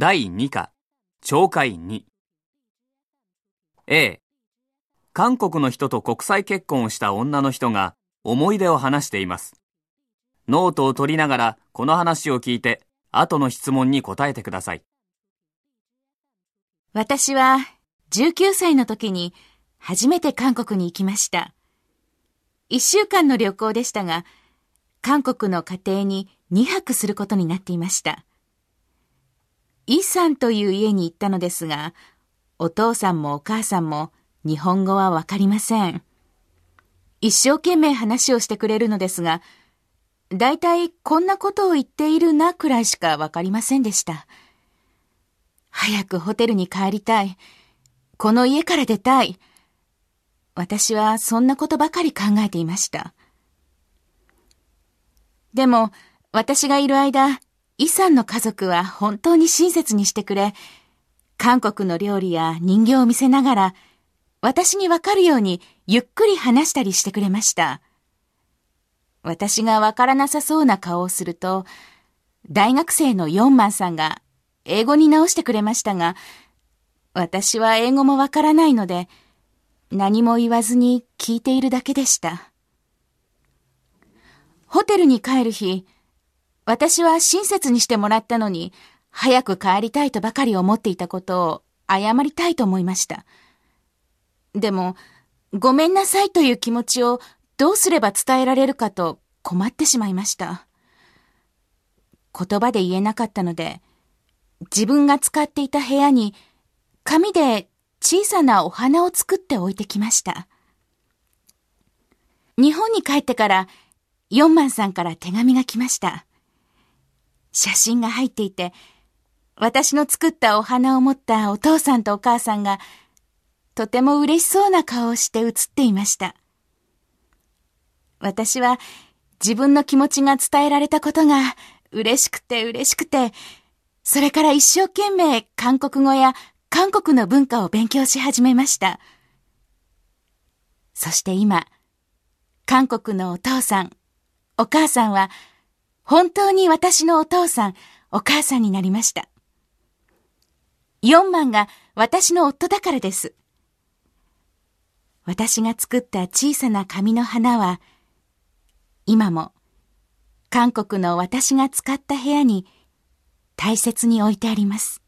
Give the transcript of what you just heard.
第2課、懲戒2。A、韓国の人と国際結婚をした女の人が思い出を話しています。ノートを取りながらこの話を聞いて、後の質問に答えてください。私は19歳の時に初めて韓国に行きました。一週間の旅行でしたが、韓国の家庭に2泊することになっていました。イさんという家に行ったのですが、お父さんもお母さんも日本語はわかりません。一生懸命話をしてくれるのですが、だいたいこんなことを言っているなくらいしかわかりませんでした。早くホテルに帰りたい。この家から出たい。私はそんなことばかり考えていました。でも、私がいる間、イさんの家族は本当に親切にしてくれ、韓国の料理や人形を見せながら、私にわかるようにゆっくり話したりしてくれました。私がわからなさそうな顔をすると、大学生のヨンマンさんが英語に直してくれましたが、私は英語もわからないので、何も言わずに聞いているだけでした。ホテルに帰る日、私は親切にしてもらったのに、早く帰りたいとばかり思っていたことを謝りたいと思いました。でも、ごめんなさいという気持ちをどうすれば伝えられるかと困ってしまいました。言葉で言えなかったので、自分が使っていた部屋に紙で小さなお花を作って置いてきました。日本に帰ってから、ヨンマンさんから手紙が来ました。写真が入っていて、私の作ったお花を持ったお父さんとお母さんが、とても嬉しそうな顔をして写っていました。私は自分の気持ちが伝えられたことが嬉しくて嬉しくて、それから一生懸命韓国語や韓国の文化を勉強し始めました。そして今、韓国のお父さん、お母さんは、本当に私のお父さん、お母さんになりました。4万が私の夫だからです。私が作った小さな紙の花は、今も韓国の私が使った部屋に大切に置いてあります。